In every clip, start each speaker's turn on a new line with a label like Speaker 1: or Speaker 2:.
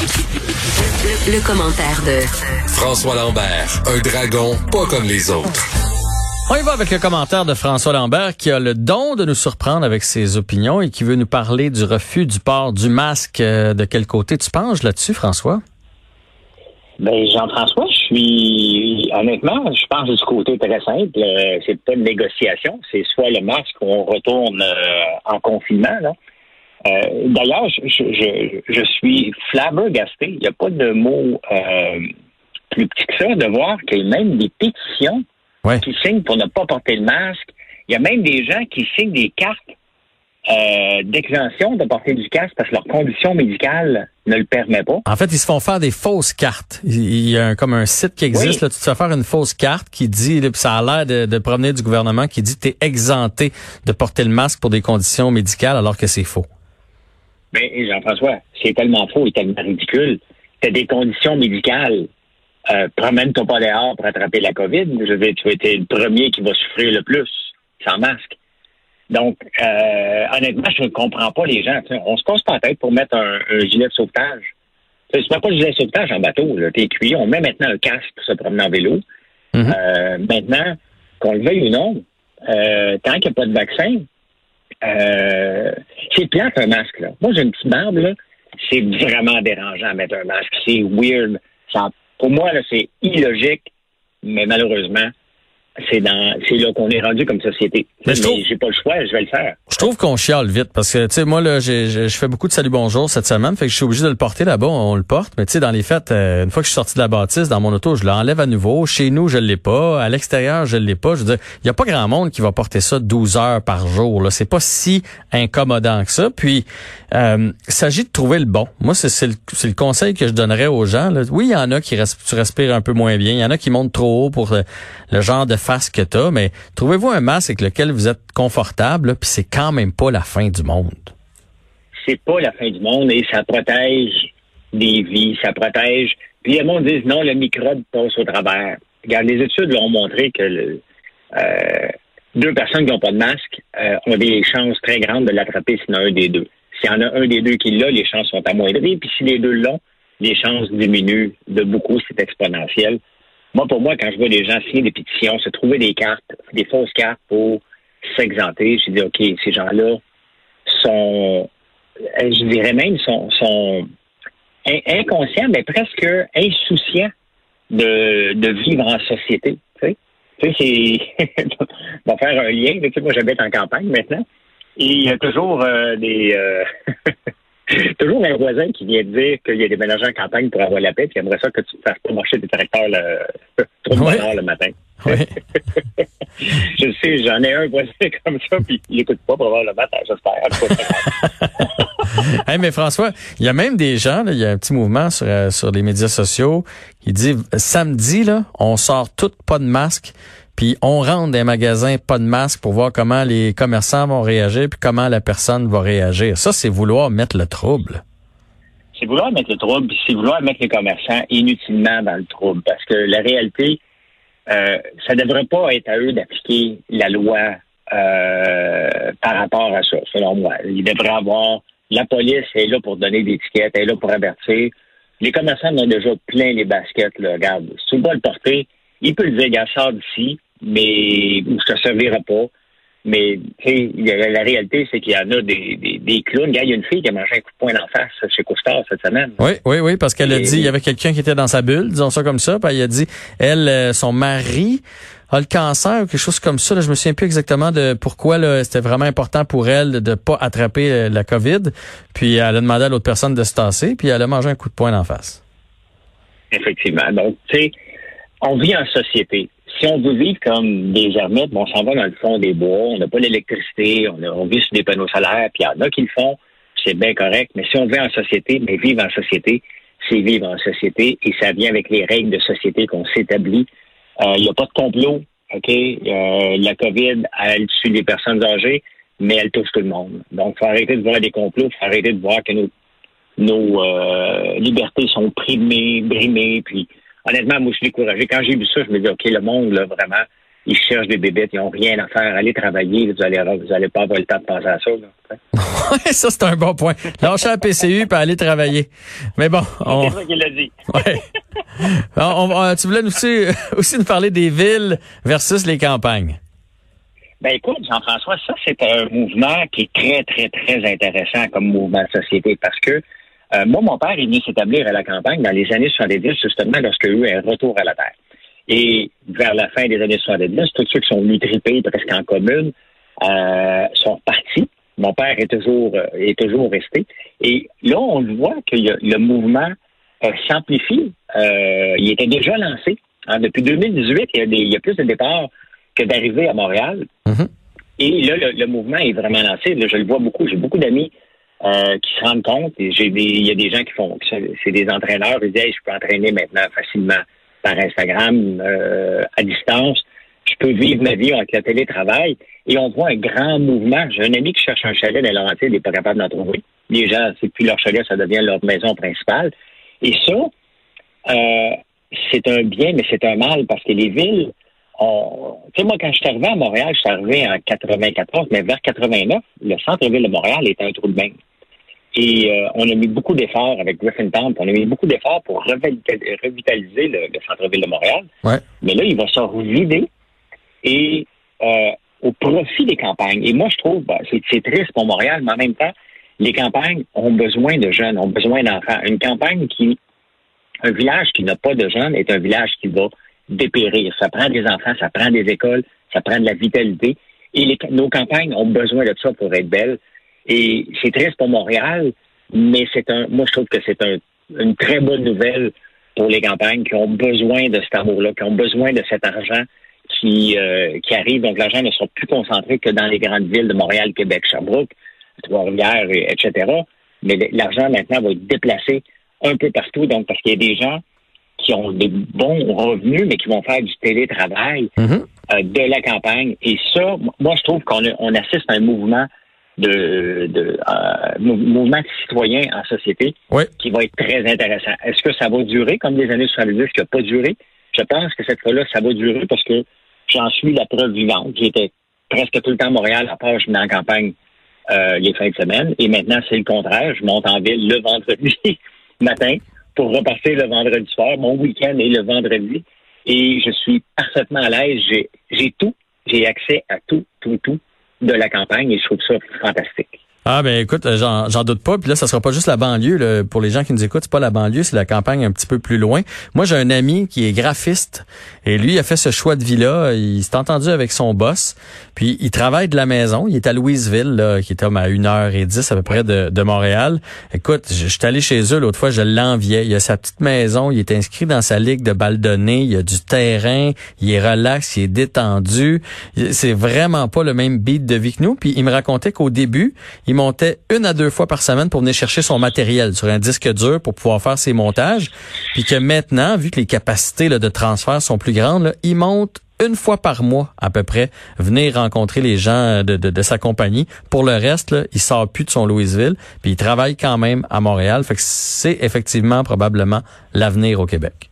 Speaker 1: Le, commentaire de
Speaker 2: François Lambert, un dragon pas comme les autres.
Speaker 3: On y va avec le commentaire de François Lambert qui a le don de nous surprendre avec ses opinions et qui veut nous parler du refus du port du masque. Euh, de quel côté tu penches là-dessus, François?
Speaker 4: Ben, Jean-François, je suis honnêtement, je pense du côté très simple. Euh, c'est pas une négociation, c'est soit le masque ou on retourne euh, en confinement. Là. Euh, d'ailleurs, je, je, je, suis flabbergasté. Il n'y a pas de mot plus petit que ça de voir qu'il y a même des pétitions qui signent pour ne pas porter le masque. Il y a même des gens qui signent des cartes euh, d'exemption de porter du casque parce que leur condition médicale ne le permet pas.
Speaker 3: En fait, ils se font faire des fausses cartes. Il y a comme un site qui existe, là, tu te fais faire une fausse carte qui dit, ça a l'air de, de provenir du gouvernement, qui dit que tu es exempté de porter le masque pour des conditions médicales alors que c'est faux.
Speaker 4: Mais Jean-François, c'est tellement faux et tellement ridicule. Tu as des conditions médicales. Euh, Promène-toi pas dehors pour attraper la COVID. Je vais, tu vas être le premier qui va souffrir le plus sans masque. Donc, euh, honnêtement, je ne comprends pas les gens. on se casse pas la tête pour mettre un, gilet de sauvetage. Tu mets pas de gilet de sauvetage en bateau. T'es cuit. On met maintenant un casque pour se promener en vélo. Mm-hmm. euh, maintenant, qu'on le veuille ou non, euh, tant qu'il n'y a pas de vaccin, euh, c'est plate un masque. Là. Moi, j'ai une petite barbe. Là. C'est vraiment dérangeant à mettre un masque. C'est weird. Ça, pour moi, là, c'est illogique, mais malheureusement, c'est dans c'est là qu'on est rendu comme société. Mais, j'ai pas le choix, je vais le faire.
Speaker 3: Je trouve qu'on chiale vite parce que tu sais moi là je fais beaucoup de salut bonjour cette semaine, fait que je suis obligé de le porter là-bas, on, le porte, mais tu sais dans les fêtes euh, une fois que je suis sorti de la bâtisse dans mon auto, je l'enlève à nouveau, chez nous je l'ai pas, à l'extérieur je l'ai pas, je veux dire, il y a pas grand monde qui va porter ça 12 heures par jour là, c'est pas si incommodant que ça. Puis euh, il s'agit de trouver le bon. Moi c'est le, le conseil que je donnerais aux gens là. Oui, il y en a qui tu respires un peu moins bien, il y en a qui montent trop haut pour le genre de face que tu mais trouvez-vous un masque avec lequel vous êtes confortable, puis c'est quand même pas la fin du monde?
Speaker 4: C'est pas la fin du monde et ça protège des vies, ça protège. Puis le monde dit non, le microbe passe au travers. Regarde, les études l'ont montré que euh, deux personnes qui n'ont pas de masque euh, ont des chances très grandes de l'attraper sinon un des deux. S'il y en a un des deux qui l'a, les chances sont amoindries. Puis si les deux l'ont, les chances diminuent de beaucoup, c'est exponentiel. Moi, pour moi, quand je vois des gens signer des pétitions, se trouver des cartes, des fausses cartes pour s'exenter, je dis, OK, ces gens-là sont, euh, je dirais même, sont, sont inconscients, mais presque insouciants de, de vivre en société. Tu sais, tu sais c'est, on va faire un lien. Tu sais, moi, j'habite en campagne maintenant. Et il y a toujours euh, des, euh, toujours un voisin qui vient dire qu'il y a des ménagers en campagne pour avoir la paix, puis aimerait ça que tu ne fasses pas marcher des tracteurs le, trop de le matin. Je sais, j'en ai un voisin comme ça, puis il n'écoute pas pour avoir le matin, j'espère.
Speaker 3: hey, mais François, il y a même des gens, il y a un petit mouvement sur, euh, sur les médias sociaux qui dit samedi, là, on sort toutes pas de masque puis on rentre dans magasins pas de masque pour voir comment les commerçants vont réagir, puis comment la personne va réagir. Ça, c'est vouloir mettre le trouble.
Speaker 4: C'est vouloir mettre le trouble, c'est vouloir mettre les commerçants inutilement dans le trouble. Parce que la réalité, euh, ça ne devrait pas être à eux d'appliquer la loi euh, par rapport à ça, selon moi. Il devrait avoir la police est là pour donner des étiquettes, elle est là pour avertir. Les commerçants en ont déjà plein les baskets. Là. Regarde, si le porter, il peut le dire, gars, sort d'ici mais ça ne servira pas. Mais la réalité, c'est qu'il y en a des, des, des clowns. Il y a une fille qui a mangé un coup de poing d'en face chez Cousteau cette semaine.
Speaker 3: Oui, oui, oui, parce qu'elle a dit, il y avait quelqu'un qui était dans sa bulle, disons ça comme ça, puis elle a dit, elle, euh, son mari a le cancer ou quelque chose comme ça. Là, je me souviens plus exactement de pourquoi c'était vraiment important pour elle de ne pas attraper euh, la COVID. Puis elle a demandé à l'autre personne de se tasser, puis elle a mangé un coup de poing d'en face.
Speaker 4: Effectivement. Donc, tu sais, on vit en société si on veut vivre comme des ermites, on s'en va dans le fond des bois, on n'a pas l'électricité, on, vit sur des panneaux solaires, puis il y en a qui le font, c'est bien correct. Mais si on vit en société, mais vivre en société, c'est vivre en société et ça vient avec les règles de société qu'on s'établit. Euh, il n'y a pas de complot, OK? Euh, la COVID, elle tue des personnes âgées, mais elle touche tout le monde. Donc, faut arrêter de voir des complots, faut arrêter de voir que nos, nos euh, libertés sont primées, brimées, puis honnêtement, moi, je suis découragé. Quand j'ai vu ça, je me dis, OK, le monde, là, vraiment, ils cherchent des bébêtes, ils n'ont rien à faire. Allez travailler, vous allez, vous allez pas avoir le temps de penser à ça.
Speaker 3: oui, ça, c'est un bon point. Lâcher la PCU et aller travailler. Mais bon.
Speaker 4: On... C'est ça qu'il a dit.
Speaker 3: ouais. tu voulais aussi, aussi nous parler des villes versus les campagnes.
Speaker 4: Ben écoute, Jean-François, ça, c'est un mouvement qui est très, très, très intéressant comme mouvement de société parce que euh, moi, mon père est venu s'établir à la campagne dans les années 70, justement, lorsqu'il y a eu un retour à la terre. Et vers la fin des années 70, tous ceux qui sont venus triper presque en commune euh, sont partis. Mon père est toujours euh, est toujours resté. Et là, on voit que le mouvement euh, s'amplifie. Euh, il était déjà lancé. Hein, depuis 2018, il y, a il y, a plus de départs que d'arrivées à Montréal.
Speaker 3: Mm-hmm.
Speaker 4: Et là, le, mouvement est vraiment lancé. Là, je le vois beaucoup. J'ai beaucoup d'amis euh, qui se rendent compte. J'ai il y a des gens qui font, c'est des entraîneurs. Ils disent, je peux entraîner maintenant facilement par Instagram euh, à distance. Je peux vivre ma vie avec le télétravail. Et on voit un grand mouvement. J'ai un ami qui cherche un chalet dans Laurentides, il n'est pas capable d'en trouver. Les gens, c'est plus leur chalet, ça devient leur maison principale. Et ça, euh, c'est un bien, mais c'est un mal parce que les villes ont... Tu sais, moi, quand je suis arrivé à Montréal, je suis arrivé en 94, mais vers 89, le centre-ville de Montréal était un trou de bain. Et euh, on a mis beaucoup d'efforts avec Griffintown, on a mis beaucoup d'efforts pour revitaliser le, centre-ville de Montréal. Mais là, il va se revider et euh, au profit des campagnes. Et moi, je trouve, bah, c'est triste pour Montréal, mais en même temps, les campagnes ont besoin de jeunes, ont besoin d'enfants. Une campagne qui, un village qui n'a pas de jeunes est un village qui va dépérir. Ça prend des enfants, ça prend des écoles, ça prend de la vitalité. Et nos campagnes ont besoin de ça pour être belles. Et c'est triste pour Montréal, mais c'est un, moi je trouve que c'est un, une très bonne nouvelle pour les campagnes qui ont besoin de cet amour-là, qui ont besoin de cet argent qui, euh, qui arrive. Donc l'argent ne sera plus concentré que dans les grandes villes de Montréal, Québec, Sherbrooke, Trois-Rivières, etc. Mais l'argent maintenant va être déplacé un peu partout. Donc parce qu'il y a des gens qui ont des bons revenus, mais qui vont faire du télétravail
Speaker 3: mm-hmm.
Speaker 4: euh, de la campagne. Et ça, moi, je trouve qu'on on assiste à un mouvement de, de euh, mouvement citoyen en société qui va être très intéressant. Est-ce que ça va durer comme les années 70 qui n'a pas duré? Je pense que cette fois-là, ça va durer parce que j'en suis la preuve vivante. J'étais presque tout le temps à Montréal, à part je venais en campagne euh, les fins de semaine. Et maintenant, c'est le contraire. Je monte en ville le vendredi matin pour repartir le vendredi soir. Mon week-end est le vendredi. Et je suis parfaitement à l'aise. J'ai tout. J'ai accès à tout, tout, tout de la campagne et je trouve ça fantastique.
Speaker 3: Ah ben écoute, euh, j'en doute pas. Puis là, ça sera pas juste la banlieue. Pour les gens qui nous écoutent, c'est pas la banlieue, c'est la campagne un petit peu plus loin. Moi, j'ai un ami qui est graphiste et lui, il a fait ce choix de vie-là. Il s'est entendu avec son boss. Puis il travaille de la maison. Il est à Louisville, qui est comme à 1h10 à peu près de, Montréal. Écoute, je, suis allé chez eux l'autre fois, je l'enviais. Il a sa petite maison, il est inscrit dans sa ligue de balle donnée, il a du terrain, il est relax, il est détendu. C'est vraiment pas le même beat de vie que nous. Puis il me racontait qu'au début, il montait une à deux fois par semaine pour venir chercher son matériel sur un disque dur pour pouvoir faire ses montages. Puis que maintenant, vu que les capacités de transfert sont plus grandes, il monte une fois par mois à peu près venir rencontrer les gens de, de, sa compagnie. Pour le reste, là, il sort plus de son Louisville, puis il travaille quand même à Montréal. Fait que c'est effectivement probablement l'avenir au Québec.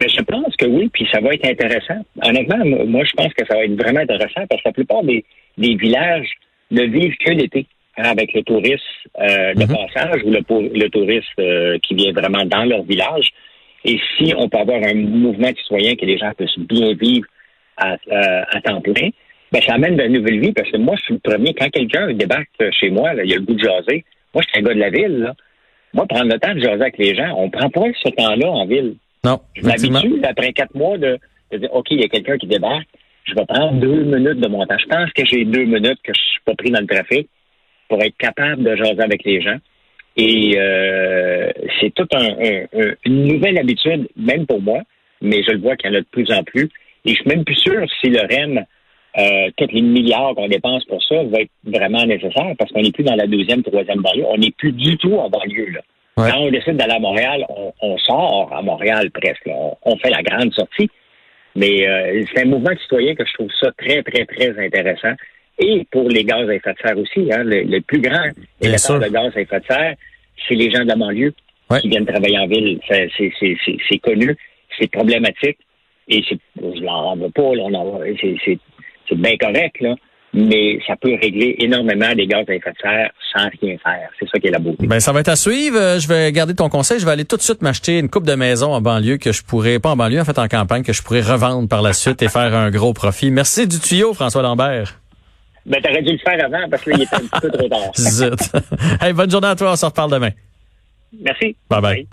Speaker 4: Mais je pense que oui, puis ça va être intéressant. Honnêtement, moi, je pense que ça va être vraiment intéressant parce que la plupart des, des villages ne vivent que l'été. Hein, avec le touriste euh, de mhm. passage ou le, le touriste euh, qui vient vraiment dans leur village. Et si on peut avoir un mouvement citoyen que les gens puissent bien vivre à, euh, à temps plein, ben, ça amène de nouvelles vies parce que moi, je suis le premier. Quand quelqu'un débarque chez moi, là, il a le goût de jaser. Moi, je suis un gars de la ville. Là. Moi, prendre le temps de jaser avec les gens, on prend pas ce temps-là en ville.
Speaker 3: Non.
Speaker 4: Je m'habitue, après quatre mois, de, de dire OK, il y a quelqu'un qui débarque. Je vais prendre deux minutes de mon temps. Je pense que j'ai deux minutes que je suis pas pris dans le trafic pour être capable de jaser avec les gens. Et euh, c'est toute un, une nouvelle habitude, même pour moi, mais je le vois qu'il y en a de plus en plus. Et je suis même plus sûr si le REM, euh, tous les milliards qu'on dépense pour ça, va être vraiment nécessaire parce qu'on n'est plus dans la deuxième, troisième banlieue. On n'est plus du tout en banlieue. Là. Quand on décide d'aller à Montréal, on, sort à Montréal presque. On, fait la grande sortie. Mais euh, c'est un mouvement citoyen que je trouve ça très, très, très intéressant et pour les gaz à effet de serre aussi. Hein, le, plus grand émetteur de gaz à effet de serre, c'est les gens de la banlieue qui viennent travailler en ville. C'est connu, c'est problématique. et c'est, je l'en veux pas, là, on en- c'est, c'est, c'est bien correct, là, mais ça peut régler énormément des gaz à effet de serre sans rien faire. C'est ça qui est la beauté.
Speaker 3: Ben, ça va être à suivre. Euh, Je vais garder ton conseil. Je vais aller tout de suite m'acheter une coupe de maison en banlieue que je pourrais, pas en banlieue, en fait en campagne, que je pourrais revendre par la suite et faire un gros profit. Merci du tuyau, François Lambert.
Speaker 4: Ben, t'aurais dû le faire avant parce que là, il était un petit peu trop tard.
Speaker 3: Zut. hey, bonne journée à toi. On se reparle demain.
Speaker 4: Merci.
Speaker 3: Bye bye.